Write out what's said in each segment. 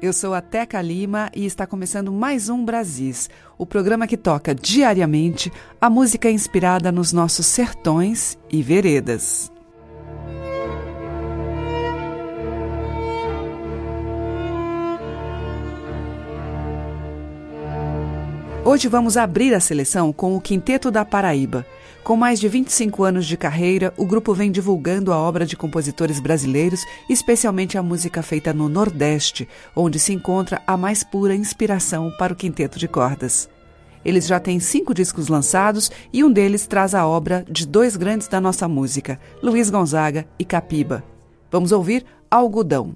eu sou a Teca Lima e está começando mais um Brasis, o programa que toca diariamente a música inspirada nos nossos sertões e veredas. Hoje vamos abrir a seleção com o Quinteto da Paraíba. Com mais de 25 anos de carreira, o grupo vem divulgando a obra de compositores brasileiros, especialmente a música feita no Nordeste, onde se encontra a mais pura inspiração para o quinteto de cordas. Eles já têm cinco discos lançados e um deles traz a obra de dois grandes da nossa música, Luiz Gonzaga e Capiba. Vamos ouvir Algodão.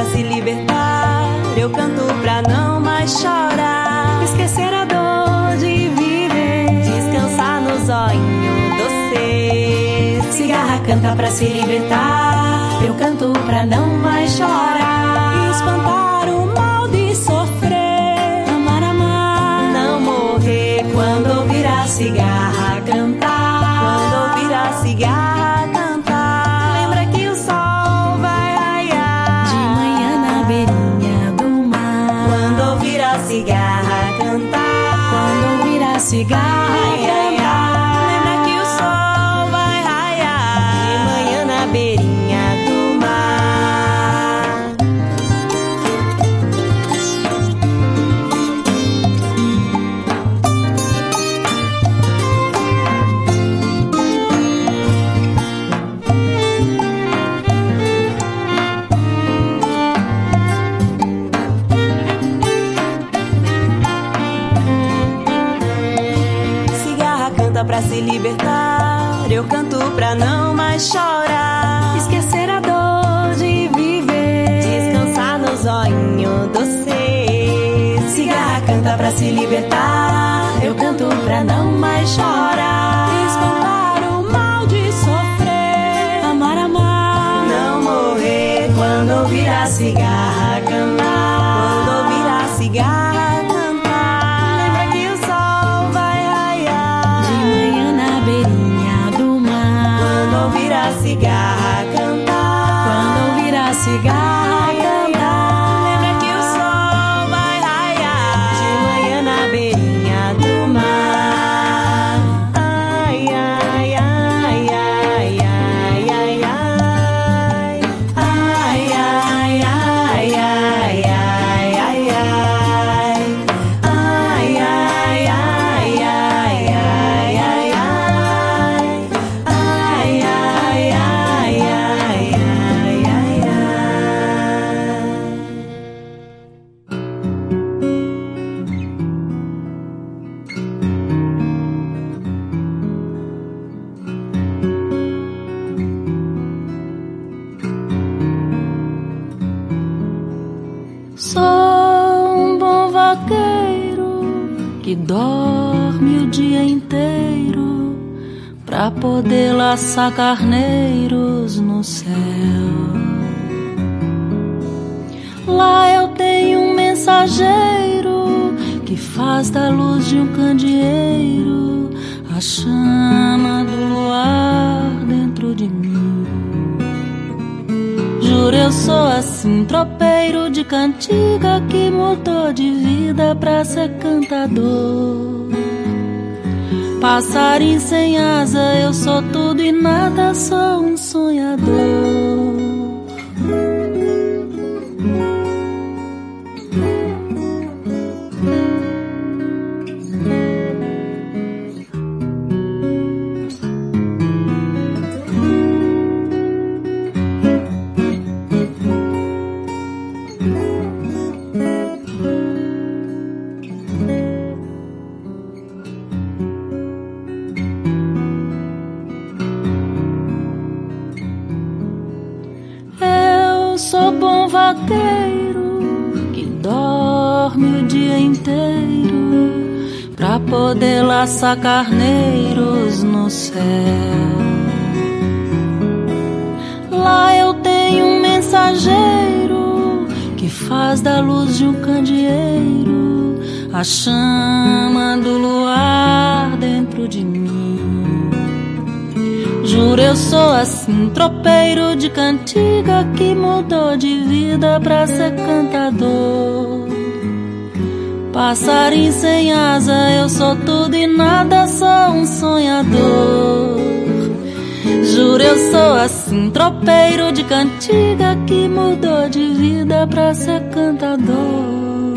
Pra se libertar. Eu canto pra não mais chorar. Esquecer a dor de viver. Descansar no zóio doce. Cigarra canta pra se libertar. Eu canto pra não mais chorar. Chorar. Esquecer a dor de viver. Descansar no zóio doce. Cigarra canta pra se libertar. Eu canto pra não mais chorar. Espantar o mal de sofrer. Amar, amar. Não morrer Quando ouvir a cigarra Quando carneiros no céu. Lá eu tenho um mensageiro que faz da luz de um candeeiro a chama do luar dentro de mim. Juro, eu sou assim, tropeiro de cantiga que mudou de vida pra ser cantador. Passarinho sem asa, eu sou tudo e nada, sou um que dorme o dia inteiro pra poder laçar carneiros no céu. Lá eu tenho um mensageiro que faz da luz de um candeeiro a chama do luar dentro de mim. Juro, eu sou assim, tropeiro de cantiga que mudou de vida pra ser cantador. Passarinho sem asa, eu sou tudo e nada, sou um sonhador. Juro, eu sou assim, tropeiro de cantiga que mudou de vida pra ser cantador.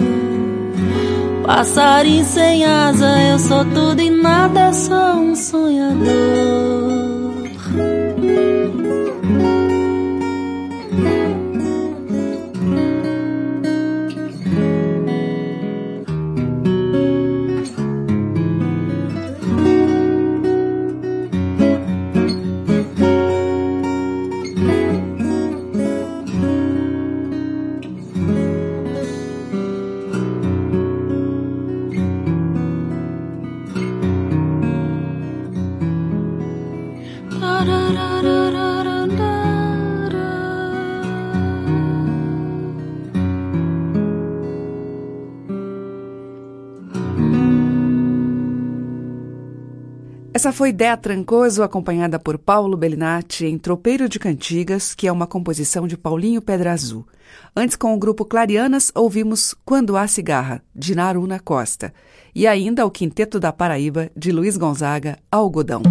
Passarinho sem asa, eu sou tudo e nada, sou um sonhador. Essa foi Dea Trancoso, acompanhada por Paulo Bellinati em Tropeiro de Cantigas, que é uma composição de Paulinho Pedra Azul. Antes, com o grupo Clarianas, ouvimos Quando Há Cigarra, de Naruna Costa. E ainda o Quinteto da Paraíba, de Luiz Gonzaga, Algodão.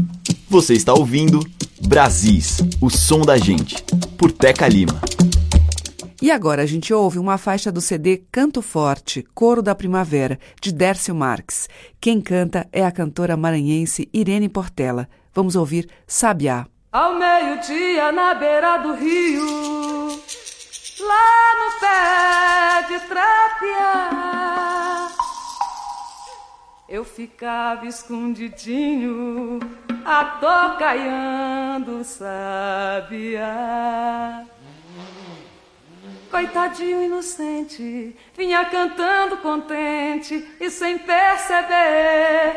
Você está ouvindo Brasis, o som da gente, por Teca Lima. E agora a gente ouve uma faixa do CD Canto Forte, Coro da Primavera, de Dércio Marques. Quem canta é a cantora maranhense Irene Portela. Vamos ouvir Sabiá. Ao meio-dia, na beira do rio, lá no pé de trapear, eu ficava escondidinho, atocaiando sabiá. Coitadinho inocente, vinha cantando contente e sem perceber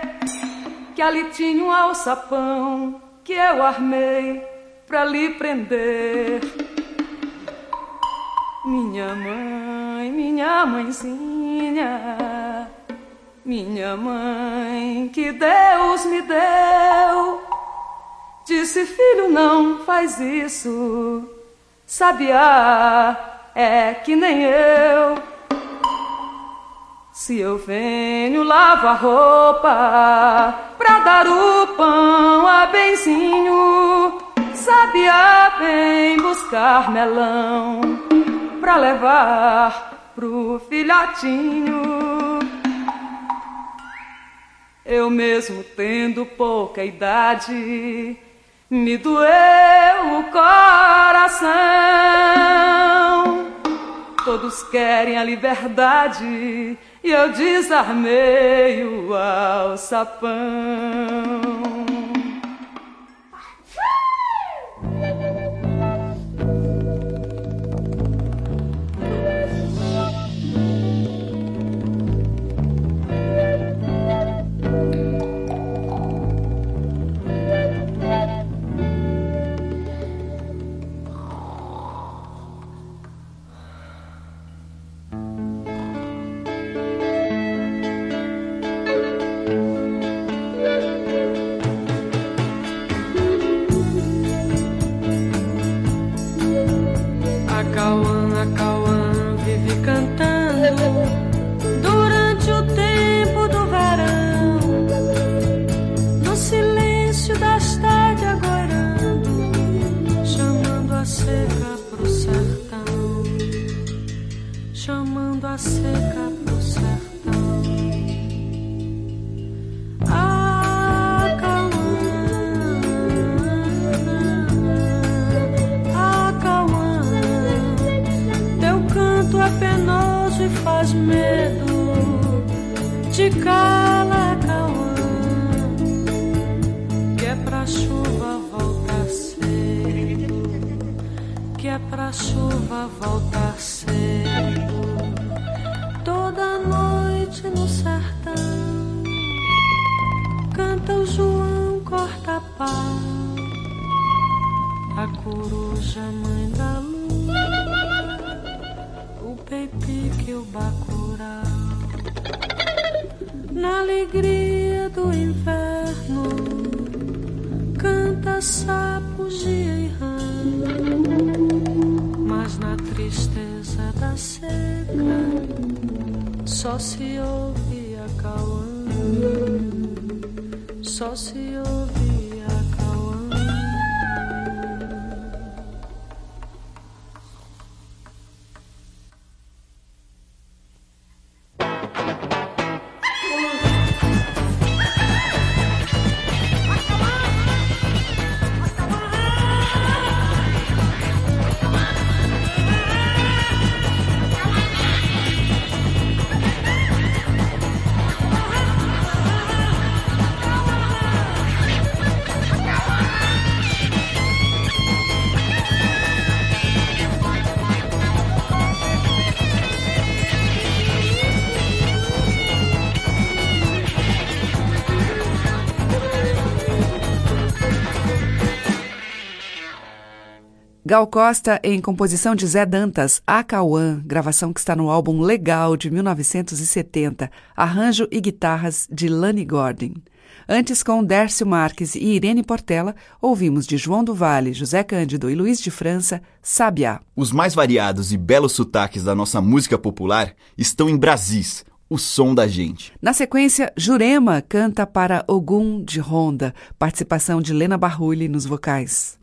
que ali tinha um alçapão que eu armei pra lhe prender. Minha mãe, minha mãezinha, minha mãe que Deus me deu, disse: Filho, não faz isso, sabiá é que nem eu. Se eu venho lavo a roupa pra dar o pão a benzinho, sabia vem buscar melão pra levar pro filhotinho. Eu mesmo tendo pouca idade, me doeu o coração. Todos querem a liberdade e eu desarmei o alçapão. voltar cedo, toda noite no sertão, canta o João corta pá, a coruja mãe da lua, o peipique o bacurau, na alegria do inverno, canta sapo, gia e rã mas na tristeza da seca só se ouve a calma, só se ouve Gal Costa em composição de Zé Dantas, Acauã, gravação que está no álbum Legal de 1970, arranjo e guitarras de Lani Gordon. Antes, com Dércio Marques e Irene Portela, ouvimos de João do Vale, José Cândido e Luiz de França, Sabiá. Os mais variados e belos sotaques da nossa música popular estão em Brasis, o som da gente. Na sequência, Jurema canta para Ogum de Ronda, participação de Lena Barrulli nos vocais.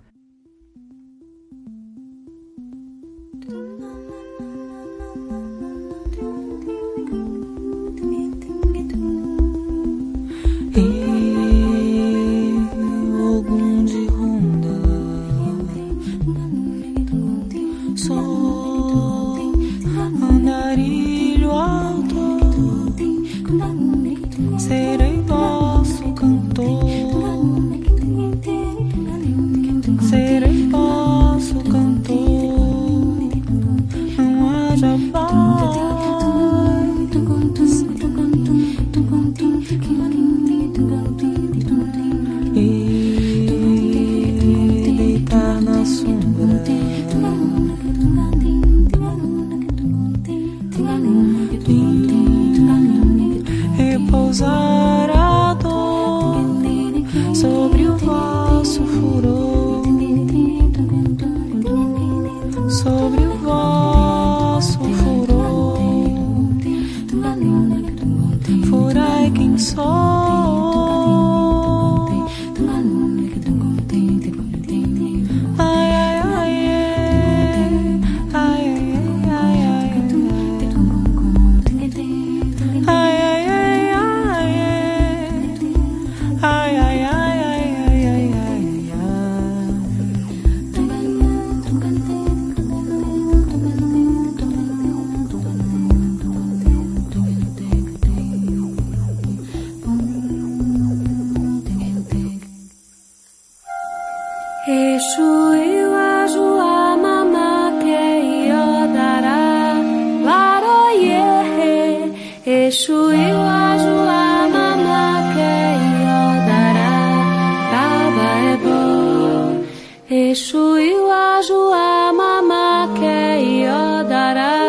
Exu e o Ajuá, mamá, que iodará,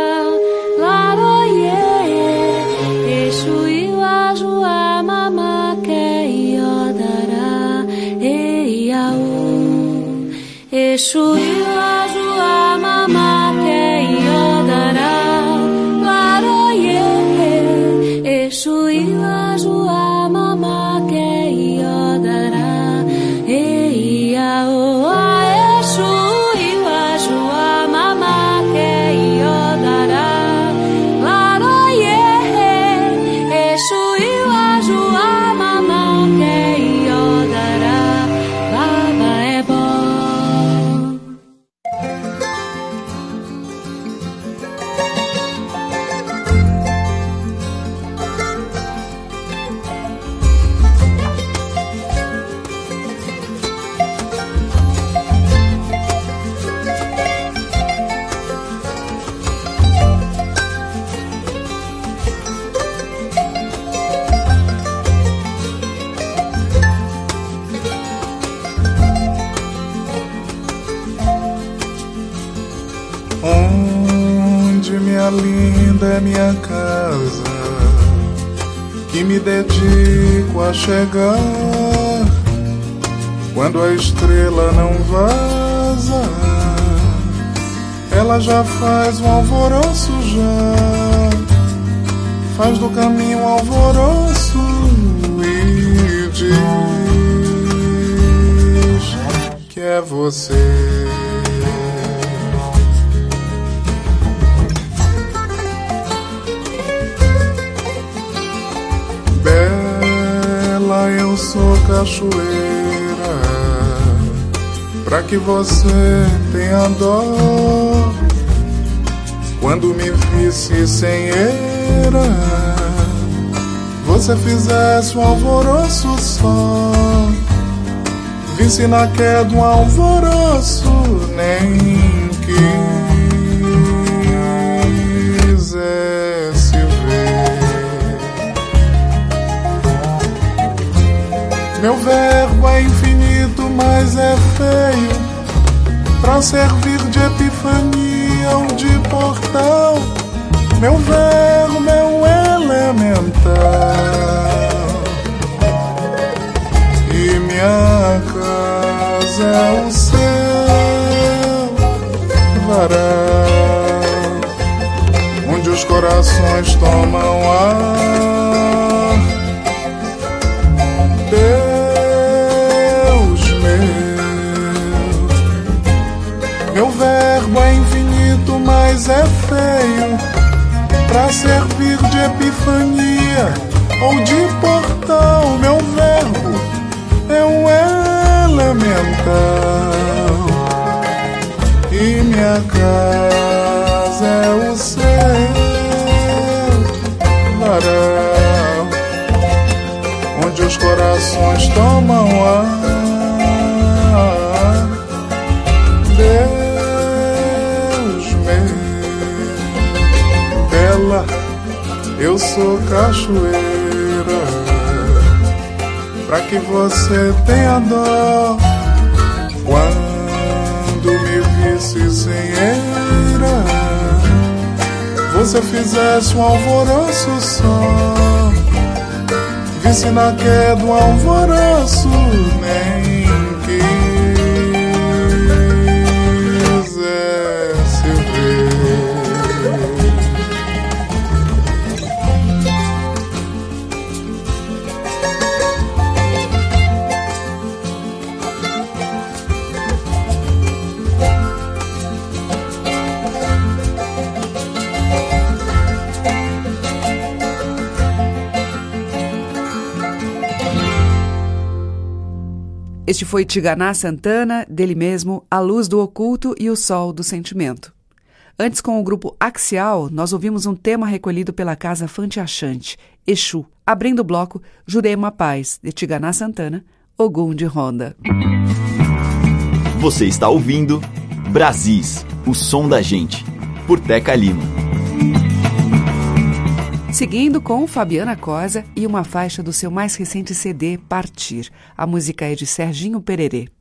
laroie. Exu e o Ajuá, mamá, que eiaú. Exu chegar quando a estrela não vaza. Ela já faz um alvoroço já, faz do caminho um alvoroço e diz que é você. Cachoeira, pra que você tenha dó. Quando me visse sem eira, você fizesse um alvoroço só. Visse na queda um alvoroço, nem que Meu verbo é infinito, mas é feio. pra servir de epifania ou de portal. Meu verbo, meu elemental. E minha casa é o céu, varal, onde os corações tomam ar. Feio pra servir de epifania ou de portal. Meu verbo é um elemental e minha casa é o céu, varal, onde os corações tomam ar. Eu sou cachoeira pra que você tenha dó quando me visse sem eira. Você fizesse um alvoroço só, visse na queda um alvoroço, nem quisesse Este foi Tiganá Santana, dele mesmo, A Luz do Oculto e o Sol do Sentimento. Antes, com o grupo Axial, nós ouvimos um tema recolhido pela Casa Fante Achante, Exu, abrindo o bloco Jurema Paz, de Tiganá Santana, Ogum de Ronda. Você está ouvindo Brasis, o som da gente, por Teca Lima. Seguindo com Fabiana Cosa e uma faixa do seu mais recente CD, Partir. A música é de Serginho Pererê.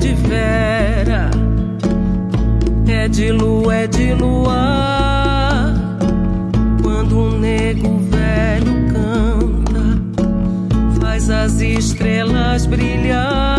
De vera, é de lua, é de luar. Quando um nego velho canta, faz as estrelas brilhar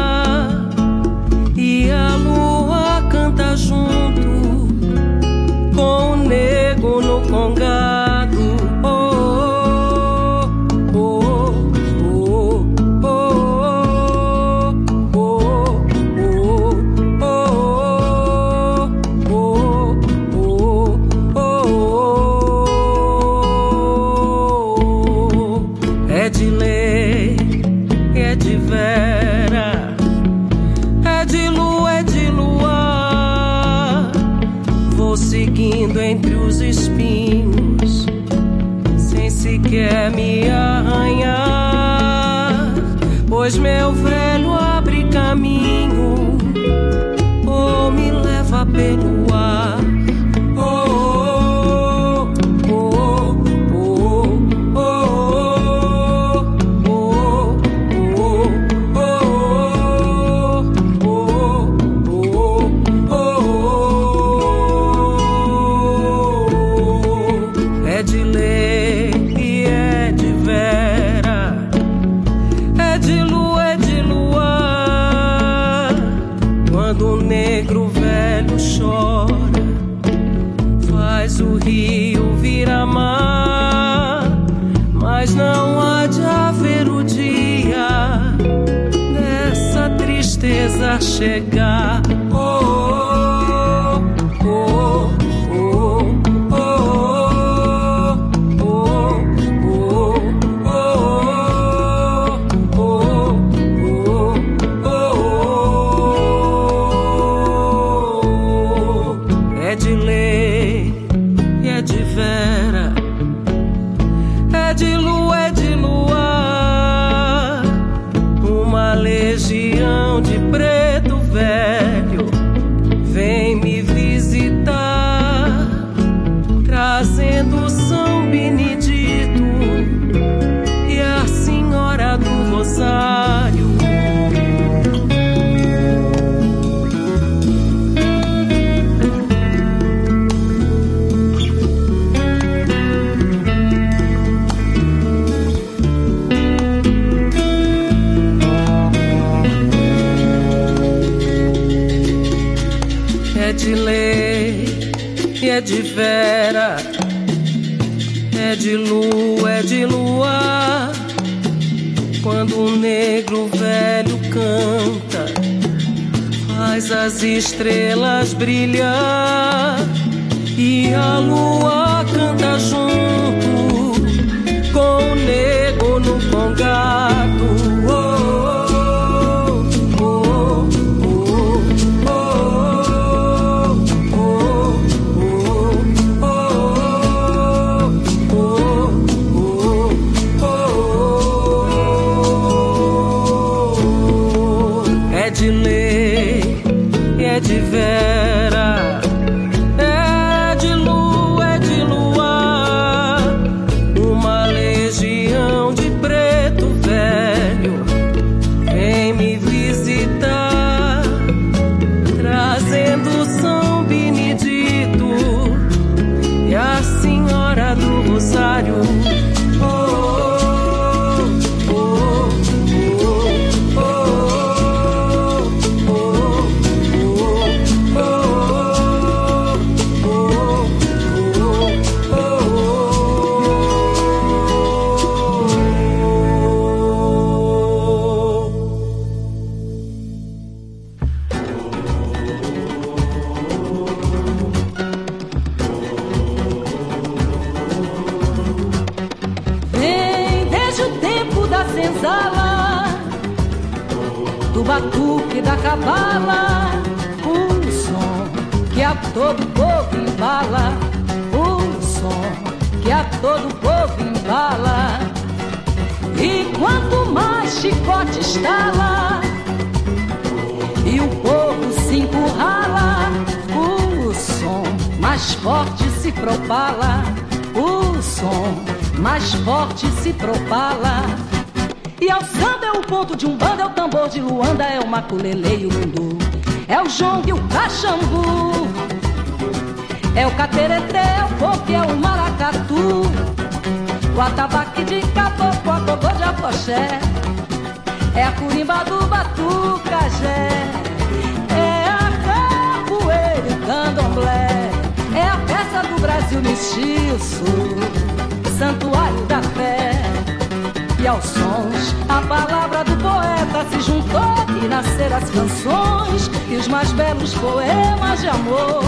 maculele e o lundu. É o jongo e o caxambu. É o catereté, é o coque, é o maracatu. O atabaque de caboclo, a gogô de apoxé. É a curimba do batucajé. É a capoeira e o candomblé. É a peça do Brasil mestiço. Santuário da fé. E aos sons, a palavra do poeta se juntou e nasceram as canções e os mais belos poemas de amor,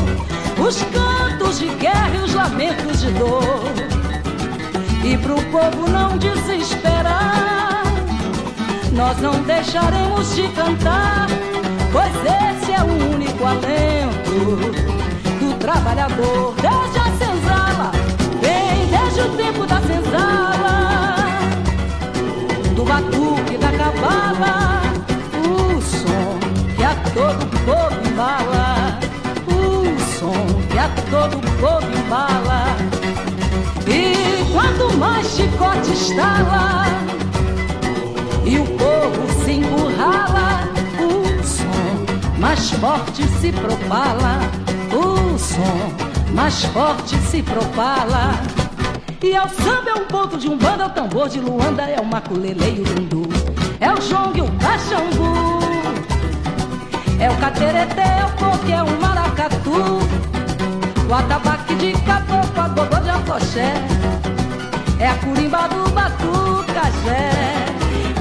os cantos de guerra e os lamentos de dor. E pro povo não desesperar, nós não deixaremos de cantar, pois esse é o único alento do trabalhador. Desde a senzala, vem desde o tempo da senzala, do batuque da cabala todo povo embala, o som que a todo povo embala. E quanto mais chicote estala, e o povo se encurrala, o som mais forte se propala, o som mais forte se propala. E ao samba é o ponto de um bando, é o tambor de Luanda, é o maculele e o lundu, é o jongue, o caxambu. É o catereté, o coque, é o maracatu. O atabaque de caboclo, a gogô de afoxé. É a curimba do batucajé.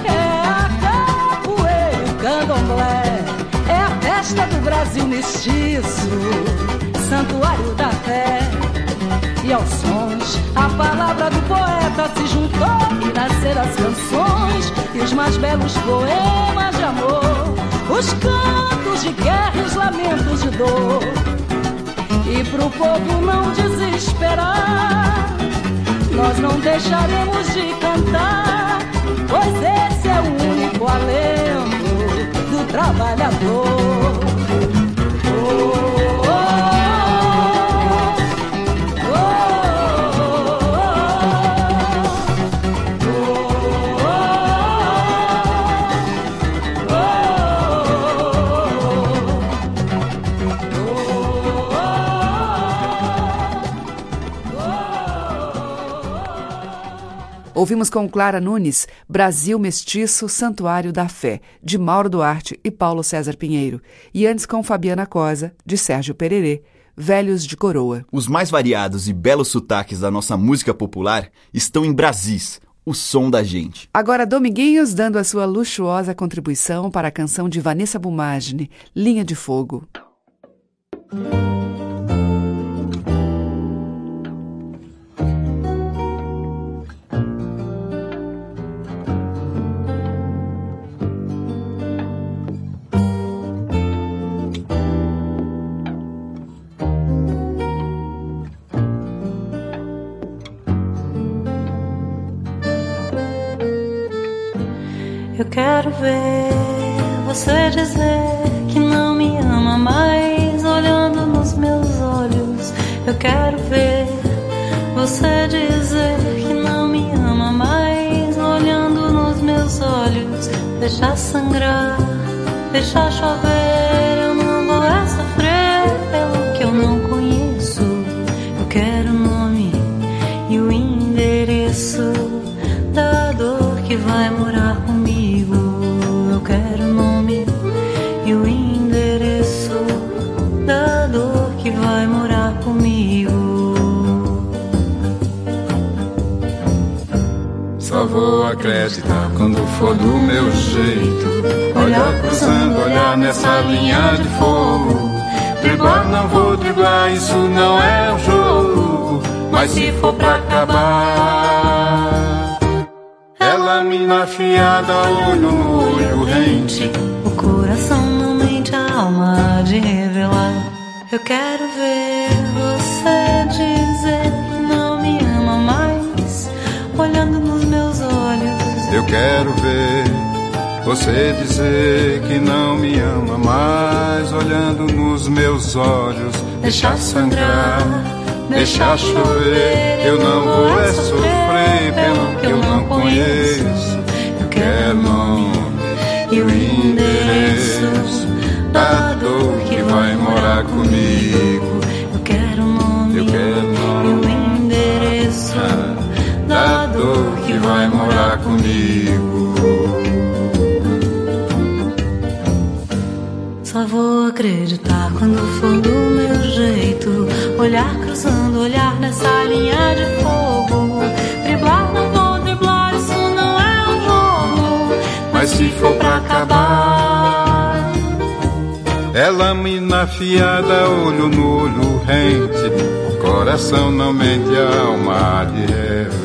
É a capoeira, o candomblé. É a festa do Brasil mestiço Santuário da fé. E aos sons, a palavra do poeta se juntou e nasceram as canções e os mais belos poemas de amor. Os cantos de guerra e os lamentos de dor. E pro povo não desesperar, nós não deixaremos de cantar, pois esse é o único alento do trabalhador. Ouvimos com Clara Nunes Brasil Mestiço, Santuário da Fé, de Mauro Duarte e Paulo César Pinheiro. E antes com Fabiana Cosa, de Sérgio Pererê, Velhos de Coroa. Os mais variados e belos sotaques da nossa música popular estão em Brasis, o som da gente. Agora Dominguinhos dando a sua luxuosa contribuição para a canção de Vanessa Bumagine, Linha de Fogo. Quero ver você dizer que não me ama mais, olhando nos meus olhos. Eu quero ver você dizer que não me ama mais, olhando nos meus olhos. Deixar sangrar, deixar chover. Eu não vou é sofrer pelo que eu não conheço. Eu quero o nome e o endereço da dor que vai comigo. O nome e o endereço da dor que vai morar comigo. Só vou acreditar quando for do meu jeito. Olhar cruzando, olhar nessa linha de fogo. Driblar não vou driblar, isso não é um jogo. Mas se for pra acabar, mina afiada, olho no olho rente. O coração não mente, a alma há de revelar. Eu quero ver você dizer que não me ama mais, olhando nos meus olhos. Eu quero ver você dizer que não me ama mais, olhando nos meus olhos, deixar sangrar, deixar chover. Eu não vou é sofrer pelo que eu não conheço. Eu quero o nome e o endereço da dor que vai morar comigo. Eu quero nome Eu quero e o endereço da dor que vai morar comigo. Só vou acreditar quando for do meu jeito. Olhar olhar nessa linha de fogo. Driblar, não vou driblar, isso não é um jogo. Mas se for pra acabar, ela mina afiada, olho no olho rente. O coração não mente, a alma de revelar.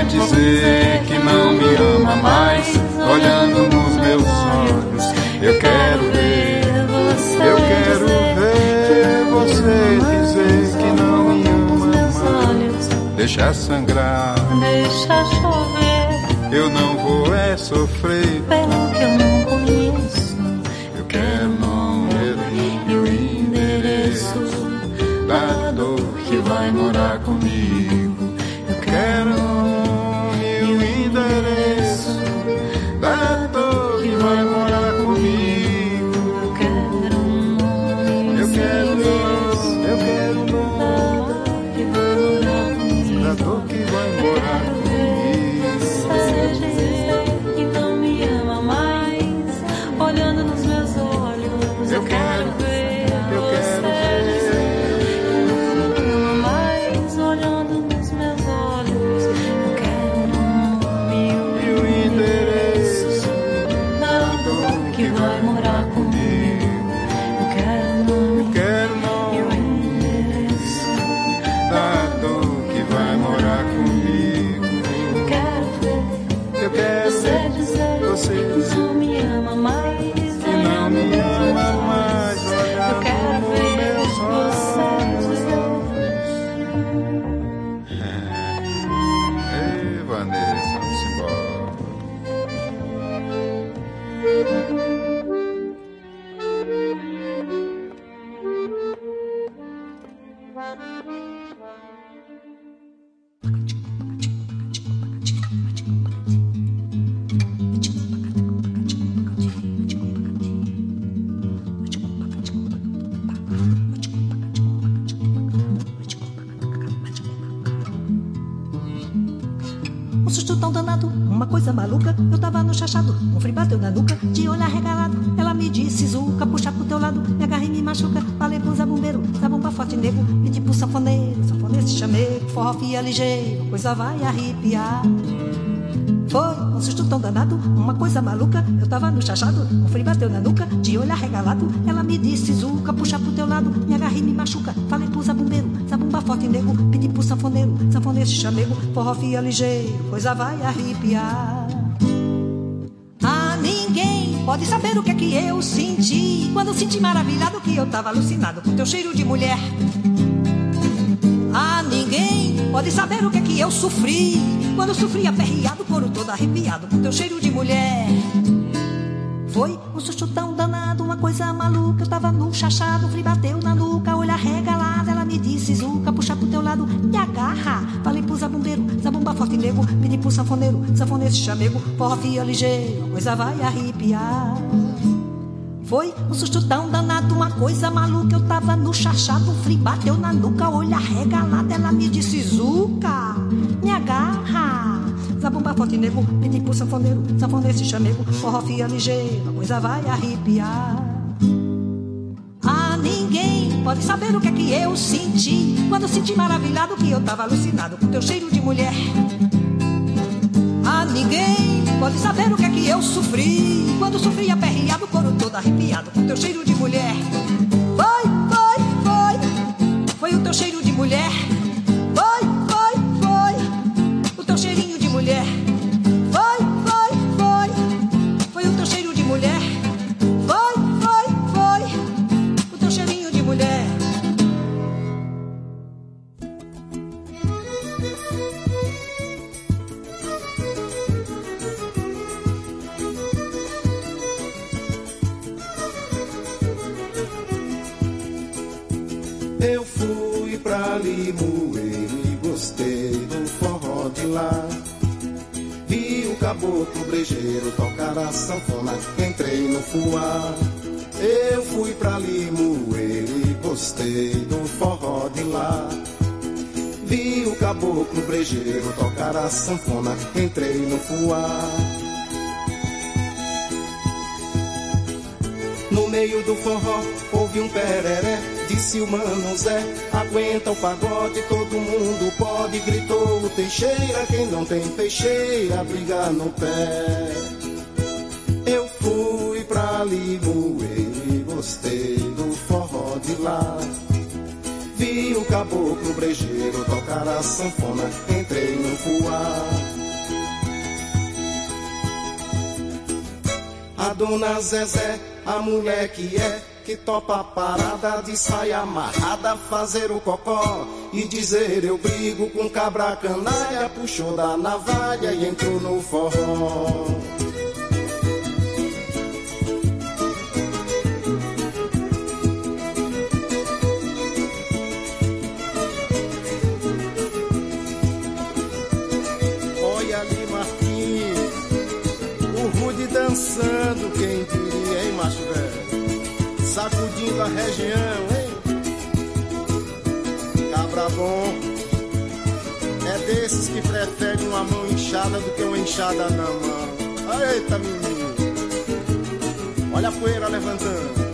Você dizer que não me ama mais, olhando nos meus olhos. Eu quero ver, eu quero ver você dizer que não me ama mais, deixar sangrar. Deixa chover Eu não vou é sofrer. Maluca. Eu tava no chachado, um frio bateu na nuca, de olho arregalado. Ela me disse, Zuca, puxa pro teu lado, me agarra e me machuca. Falei pro zabumbeiro, zabumba forte nego, pedi pro sanfoneiro, sanfoneiro se chamei, forró fia ligeiro, coisa vai arrepiar. Susto tão danado, uma coisa maluca. Eu tava no chachado, um frio bateu na nuca, de olho arregalado. Ela me disse, Zuca, puxa pro teu lado, me agarra e me machuca. Falei pro zabumbeiro, zabumba forte nego, pedi pro sanfoneiro, sanfoneiro chamego, forró fia ligeiro, coisa vai arrepiar. Ah, ninguém pode saber o que é que eu senti quando senti maravilhado que eu tava alucinado com teu cheiro de mulher. Pode saber o que é que eu sofri quando sofri aperreado, couro todo arrepiado com teu cheiro de mulher. Foi um susto tão danado, uma coisa maluca. Eu tava num chachado, frio bateu na nuca, olho arregalado. Ela me disse, Zuca, puxa pro teu lado, me agarra. Falei pro zabumbeiro, zabumba forte nego. Pedi pro sanfoneiro, sanfoneiro chamego. Porra fia ligeiro, coisa vai arrepiar. Foi um susto tão danado, uma coisa maluca. Eu tava no chachado, frio bateu na nuca, olho arregalado. Ela me disse, Zuca, me agarra. Zabumba forte nego, pro sanfoneiro, sanfoneiro se chamego. Porra fia ligeiro, a coisa vai arrepiar. Ah, ninguém pode saber o que é que eu senti quando senti maravilhado que eu tava alucinado com teu cheiro de mulher. Ah, ninguém pode saber o que é que eu sofri quando sofri aperreado, couro todo arrepiado com teu cheiro de mulher. Foi, foi, foi, foi o teu cheiro de mulher. Entrei no fuá. No meio do forró houve um pereré Disse o mano Zé, aguenta o pagode Todo mundo pode, gritou o Teixeira Quem não tem peixeira, briga no pé Eu fui pra Limoeiro e gostei do forró de lá. Vi o caboclo brejeiro tocar a sanfona Entrei no fuá dona Zezé, a mulher que é, que topa a parada de saia amarrada, fazer o cocó e dizer eu brigo com cabra canalha, puxou da navalha e entrou no forró. Que preferem uma mão inchada do que uma enxada na mão. Eita, menino, olha a poeira levantando.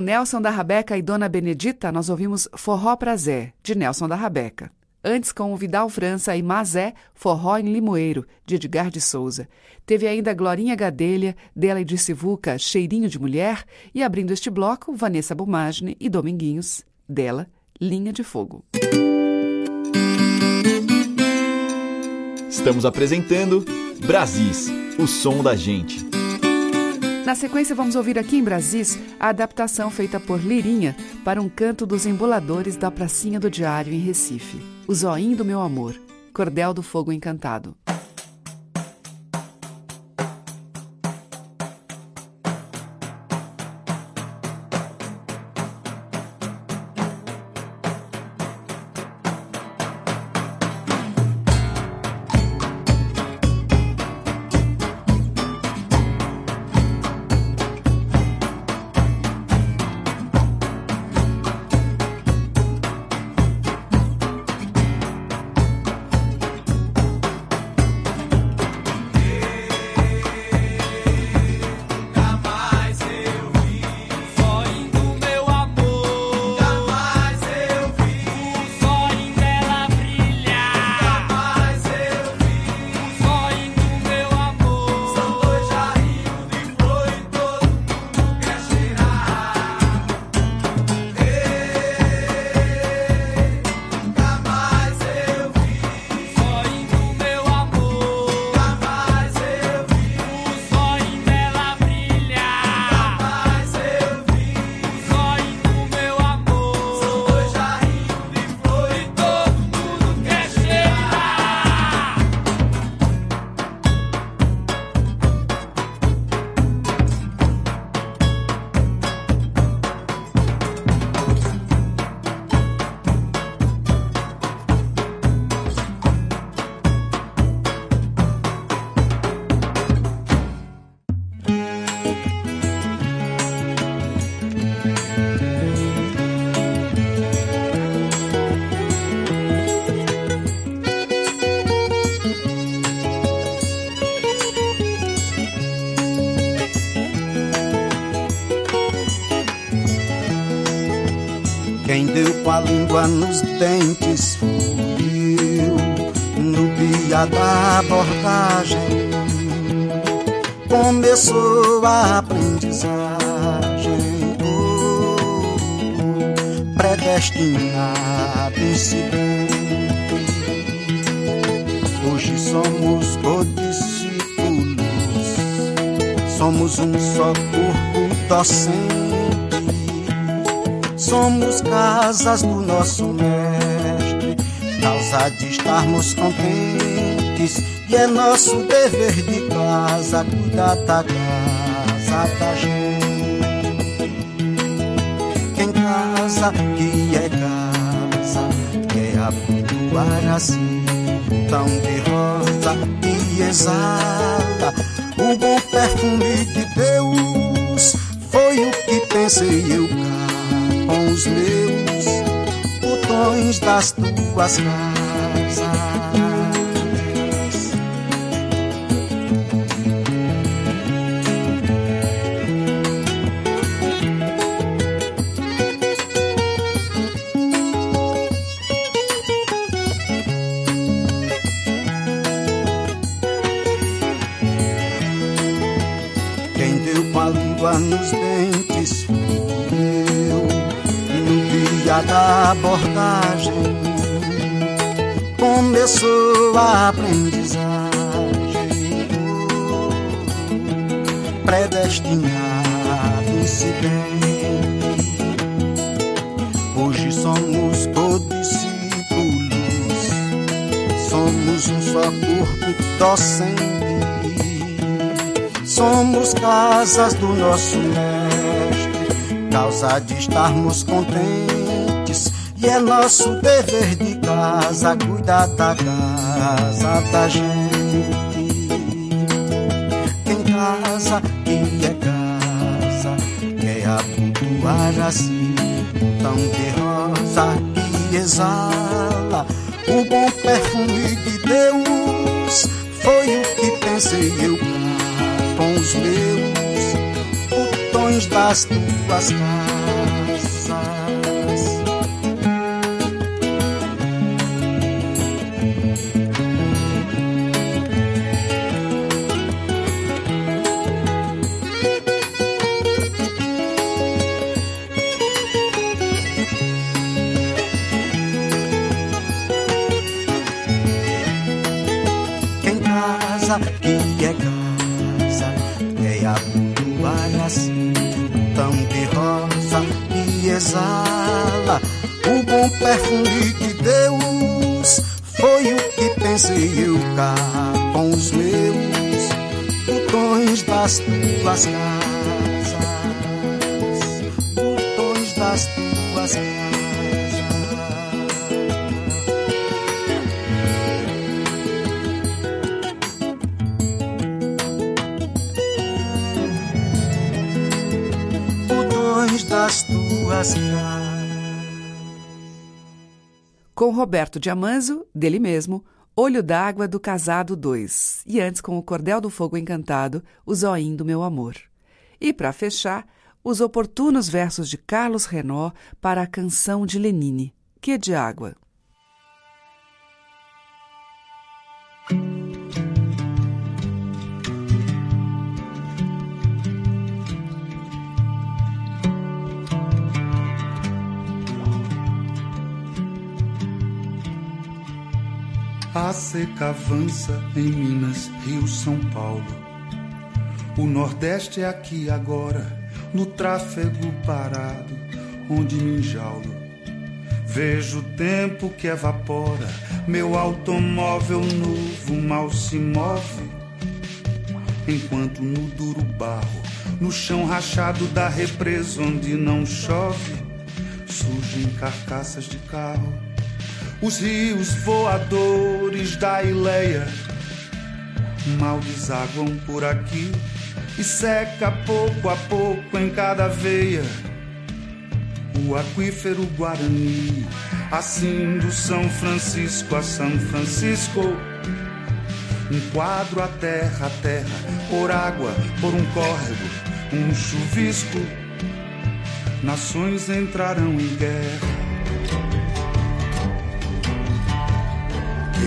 Nelson da Rabeca e Dona Benedita, nós ouvimos Forró Prazé, de Nelson da Rabeca. Antes, com o Vidal França e Mazé, Forró em Limoeiro, de Edgar de Souza. Teve ainda Glorinha Gadelha, dela e de Sivuca, Cheirinho de Mulher, e abrindo este bloco, Vanessa Bumagne e Dominguinhos, dela, Linha de Fogo. Estamos apresentando Brasis, o som da gente. Na sequência, vamos ouvir aqui em Brasis a adaptação feita por Lirinha para um canto dos emboladores da Pracinha do Diário em Recife, O Zoinho do Meu Amor, Cordel do Fogo Encantado. Língua nos dentes fui eu no dia da abordagem. Começou a aprendizagem, oh, predestinado incidente. Hoje somos codiscípulos, somos um só corpo docente somos casas do nosso mestre, causa de estarmos contentes, e é nosso dever de casa cuidar da casa da gente. Quem casa que é casa, quer abotoar assim, tão de rosa e exala o bom perfume de Deus. Foi o que pensei eu meus botões das tuas casas. Da abordagem começou a aprendizagem predestinado incidente. Hoje somos codiscípulos, somos um só corpo docente, somos casas do nosso mestre, causa de estarmos contentes e é nosso dever de casa cuidar da casa da gente. Quem casa que é casa, quer abotoar assim, tão de rosa que exala o bom perfume de Deus. Foi o que pensei eu com os meus botões das tuas casas. Tuas casas botões das tuas casas. Das tuas casas. Com Roberto Diamanzo, dele mesmo, Olho d'Água do Casado 2. E antes, com o Cordel do Fogo Encantado, O Zoinho do Meu Amor. E, para fechar, os oportunos versos de Carlos Renó para a canção de Lenine, Que de Água. A seca avança em Minas, Rio, São Paulo. O Nordeste é aqui agora, no tráfego parado, onde me enjaulo. Vejo o tempo que evapora, meu automóvel novo mal se move. Enquanto no duro barro, no chão rachado da represa onde não chove, surgem carcaças de carro os rios voadores da Ileia mal desaguam por aqui e seca pouco a pouco em cada veia o aquífero Guarani, assim do São Francisco a São Francisco. Um quadro a terra a terra, por água, por um córrego, um chuvisco. Nações entrarão em guerra.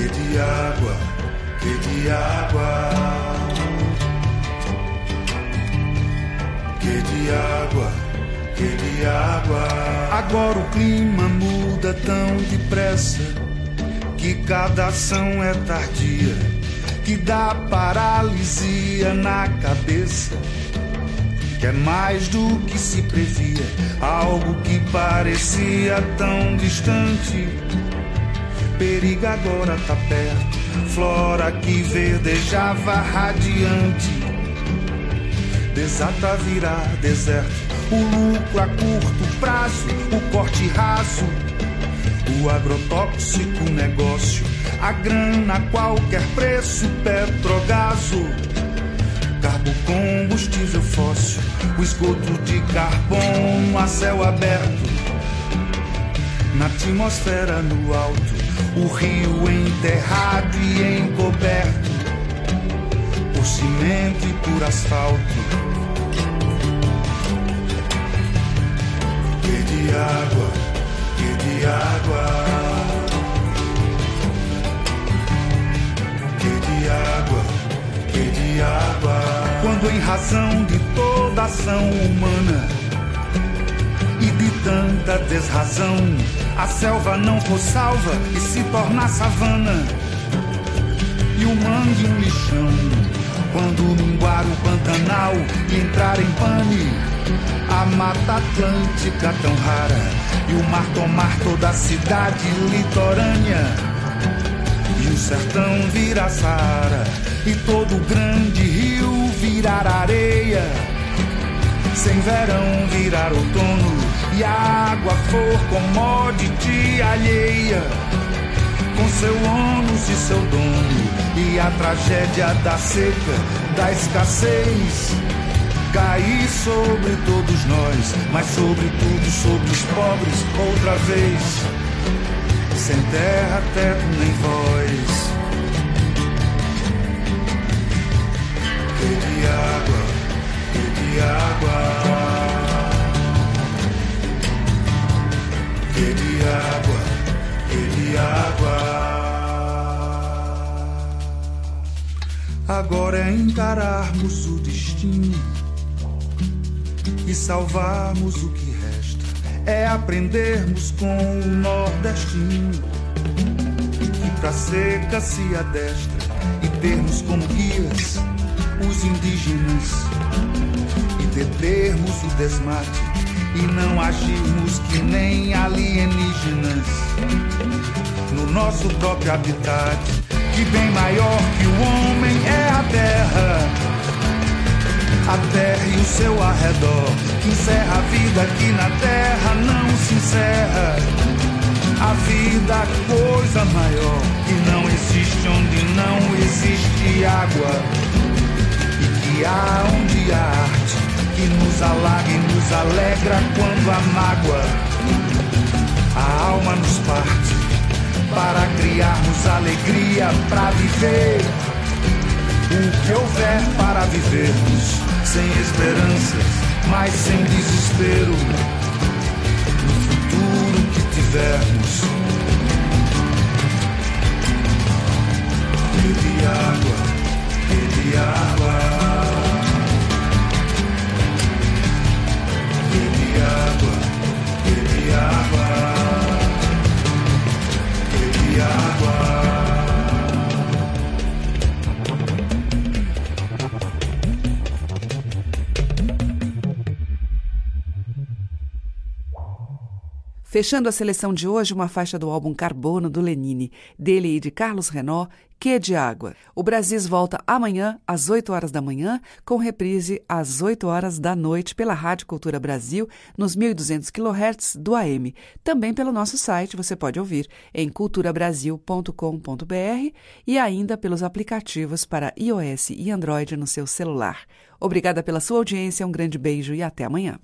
Que de água, que de água. Que de água, que de água. Agora o clima muda tão depressa que cada ação é tardia, que dá paralisia na cabeça. Que é mais do que se previa, algo que parecia tão distante perigo agora tá perto. Flora que verdejava radiante, desata virar deserto. O lucro a curto prazo, o corte raso, o agrotóxico negócio, a grana a qualquer preço, petrogaso, carbo combustível fóssil, o esgoto de carbono a céu aberto, na atmosfera no alto o rio enterrado e encoberto por cimento e por asfalto. Que de água, que de água, que de água, que de água. Quando em razão de toda ação humana tanta desrazão a selva não for salva e se tornar savana. E o mangue um lixão. Quando minguar o Pantanal e entrar em pane, a Mata Atlântica tão rara e o mar tomar toda a cidade litorânea. E o sertão virar Saara e todo o grande rio virar areia. Sem verão virar outono e a água for commodity alheia, com seu ônus e seu dono, e a tragédia da seca, da escassez, cair sobre todos nós, mas sobretudo sobre os pobres, outra vez, sem terra, teto nem voz. Que de água, que de água. De água, de água. Agora é encararmos o destino e salvarmos o que resta. É aprendermos com o nordestino que pra seca se adestra e termos como guias os indígenas e determos o desmate e não agirmos que nem alienígenas no nosso próprio habitat, que bem maior que o homem é a terra. A terra e o seu arredor, que encerra a vida aqui na terra, não se encerra. A vida, coisa maior, que não existe onde não existe água, e que há onde há arte que nos alaga e nos alegra quando a mágoa a alma nos parte para criarmos alegria para viver o que houver para vivermos sem esperanças, mas sem desespero no futuro que tivermos. Bebe água, bebe água. Água, bebe água, bebe água. Fechando a seleção de hoje, uma faixa do álbum Carbono do Lenine, dele e de Carlos Renault, Que de Água. O Brasis volta amanhã, às 8 horas da manhã, com reprise às 8 horas da noite pela Rádio Cultura Brasil, nos 1.200 kHz do AM. Também pelo nosso site, você pode ouvir em culturabrasil.com.br e ainda pelos aplicativos para iOS e Android no seu celular. Obrigada pela sua audiência, um grande beijo e até amanhã.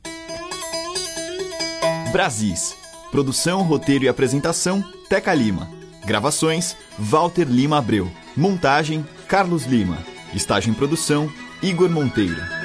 Brasis Produção, roteiro e apresentação: Teca Lima. Gravações: Walter Lima Abreu. Montagem: Carlos Lima. Estágio em produção: Igor Monteiro.